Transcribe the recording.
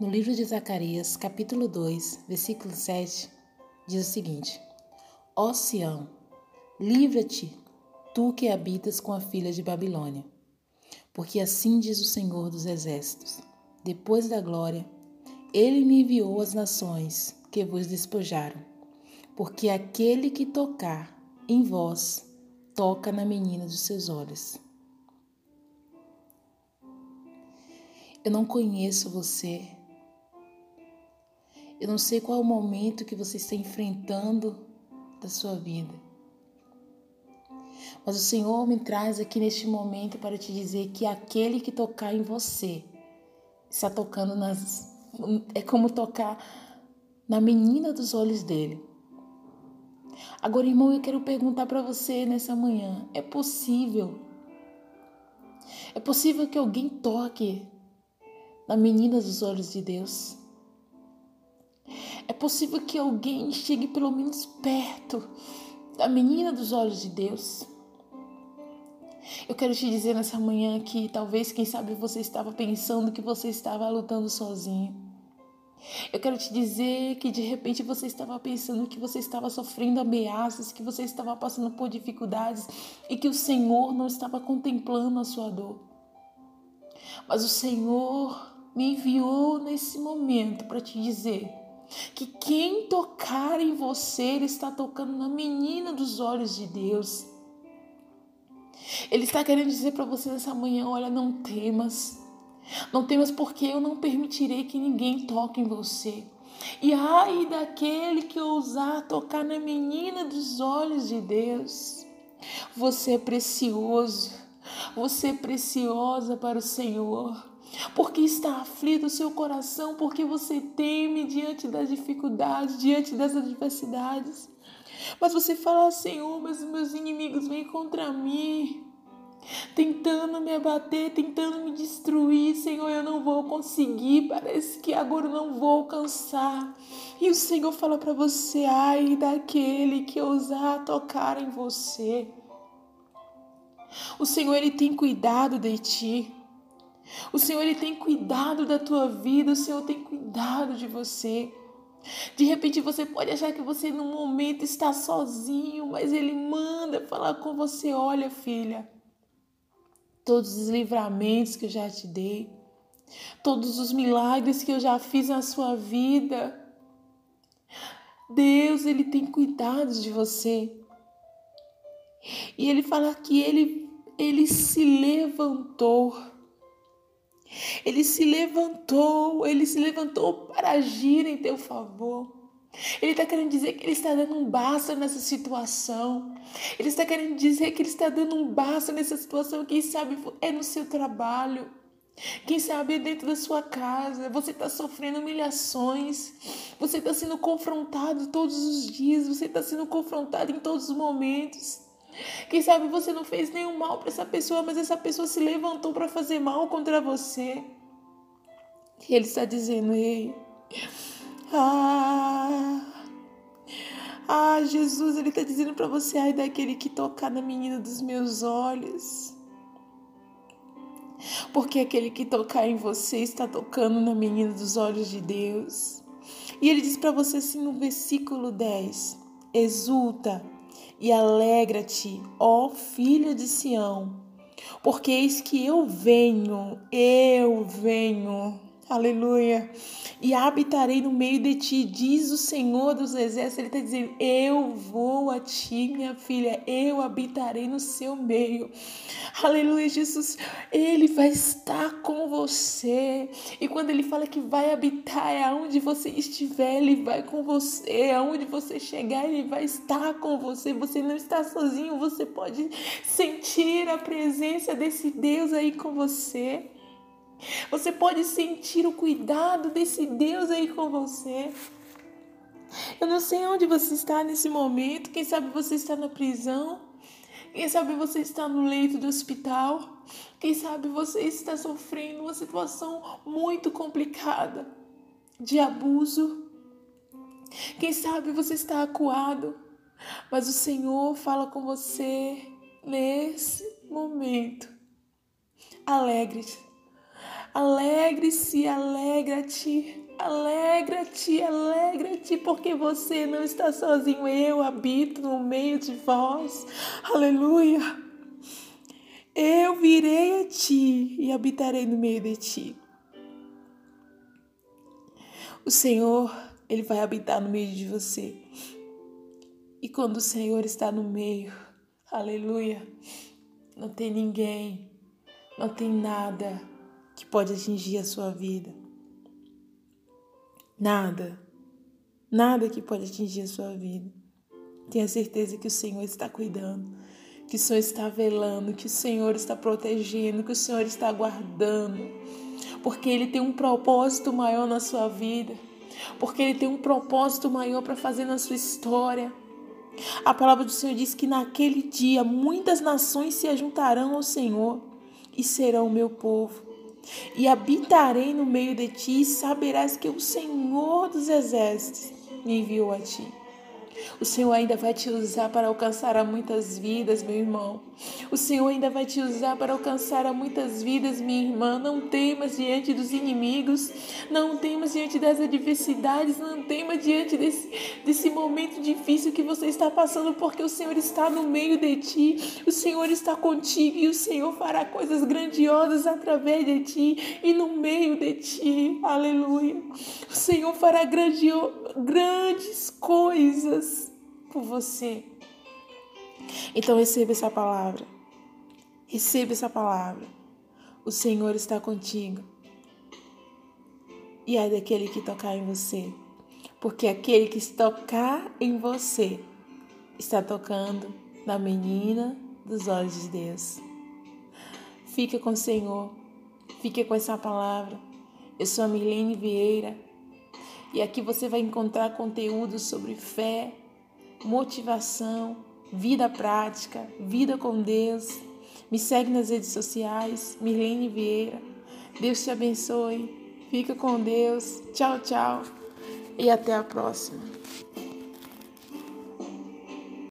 No livro de Zacarias, capítulo 2, versículo 7, diz o seguinte: Ó Sião, livra-te, tu que habitas com a filha de Babilônia. Porque assim diz o Senhor dos Exércitos: depois da glória, ele me enviou às nações que vos despojaram. Porque aquele que tocar em vós, toca na menina dos seus olhos. Eu não conheço você. Eu não sei qual é o momento que você está enfrentando da sua vida. Mas o Senhor me traz aqui neste momento para te dizer que aquele que tocar em você está tocando nas. É como tocar na menina dos olhos dele. Agora, irmão, eu quero perguntar para você nessa manhã: é possível? É possível que alguém toque na menina dos olhos de Deus? É possível que alguém chegue pelo menos perto da menina dos olhos de Deus? Eu quero te dizer nessa manhã que talvez, quem sabe, você estava pensando que você estava lutando sozinho. Eu quero te dizer que de repente você estava pensando que você estava sofrendo ameaças, que você estava passando por dificuldades e que o Senhor não estava contemplando a sua dor. Mas o Senhor me enviou nesse momento para te dizer que quem tocar em você, Ele está tocando na menina dos olhos de Deus. Ele está querendo dizer para você nessa manhã: olha, não temas. Não temas porque eu não permitirei que ninguém toque em você. E ai daquele que ousar tocar na menina dos olhos de Deus. Você é precioso. Você é preciosa para o Senhor. Porque está aflito o seu coração, porque você teme diante das dificuldades, diante das adversidades. Mas você fala, Senhor, mas meus inimigos vêm contra mim tentando me abater, tentando me destruir. Senhor, eu não vou conseguir, parece que agora eu não vou alcançar. E o Senhor fala para você: ai daquele que ousar tocar em você. O Senhor, Ele tem cuidado de ti. O Senhor, Ele tem cuidado da tua vida. O Senhor tem cuidado de você. De repente você pode achar que você no momento está sozinho, mas Ele manda falar com você: olha, filha todos os livramentos que eu já te dei, todos os milagres que eu já fiz na sua vida. Deus, ele tem cuidado de você. E ele fala que ele ele se levantou. Ele se levantou, ele se levantou para agir em teu favor. Ele está querendo dizer que ele está dando um basta nessa situação. Ele está querendo dizer que ele está dando um basta nessa situação. Quem sabe é no seu trabalho. Quem sabe é dentro da sua casa. Você está sofrendo humilhações. Você está sendo confrontado todos os dias. Você está sendo confrontado em todos os momentos. Quem sabe você não fez nenhum mal para essa pessoa, mas essa pessoa se levantou para fazer mal contra você. E ele está dizendo: Ei. Ah, ah Jesus, Ele está dizendo para você, ai daquele que tocar na menina dos meus olhos. Porque aquele que tocar em você está tocando na menina dos olhos de Deus. E ele diz para você assim no versículo 10: Exulta e alegra-te, ó filha de Sião, porque eis que eu venho, eu venho Aleluia. E habitarei no meio de ti, diz o Senhor dos Exércitos. Ele está dizendo: Eu vou a ti, minha filha, eu habitarei no seu meio. Aleluia, Jesus. Ele vai estar com você. E quando ele fala que vai habitar, é aonde você estiver, ele vai com você. Aonde você chegar, ele vai estar com você. Você não está sozinho, você pode sentir a presença desse Deus aí com você. Você pode sentir o cuidado desse Deus aí com você. Eu não sei onde você está nesse momento. Quem sabe você está na prisão. Quem sabe você está no leito do hospital. Quem sabe você está sofrendo uma situação muito complicada de abuso. Quem sabe você está acuado, mas o Senhor fala com você nesse momento. Alegre-te. Alegre-se, alegra-te. Alegra-te, alegra-te, porque você não está sozinho. Eu habito no meio de vós. Aleluia. Eu virei a ti e habitarei no meio de ti. O Senhor, ele vai habitar no meio de você. E quando o Senhor está no meio, aleluia, não tem ninguém, não tem nada que pode atingir a sua vida. Nada. Nada que pode atingir a sua vida. Tenha certeza que o Senhor está cuidando, que o Senhor está velando, que o Senhor está protegendo, que o Senhor está guardando. Porque Ele tem um propósito maior na sua vida. Porque Ele tem um propósito maior para fazer na sua história. A palavra do Senhor diz que naquele dia muitas nações se ajuntarão ao Senhor e serão o meu povo e habitarei no meio de ti, e saberás que o Senhor dos exércitos me enviou a ti. O Senhor ainda vai te usar para alcançar a muitas vidas, meu irmão. O Senhor ainda vai te usar para alcançar a muitas vidas, minha irmã. Não temas diante dos inimigos, não temas diante das adversidades, não temas diante desse, desse momento difícil que você está passando, porque o Senhor está no meio de ti, o Senhor está contigo e o Senhor fará coisas grandiosas através de ti e no meio de ti. Aleluia. O Senhor fará grandio, grandes coisas por você. Então receba essa palavra. Receba essa palavra. O Senhor está contigo. E é daquele que tocar em você. Porque aquele que tocar em você está tocando na menina dos olhos de Deus. Fica com o Senhor. Fique com essa palavra. Eu sou a Milene Vieira. E aqui você vai encontrar conteúdo sobre fé, motivação, vida prática, vida com Deus. Me segue nas redes sociais, Mirlene Vieira. Deus te abençoe. Fica com Deus. Tchau, tchau. E até a próxima.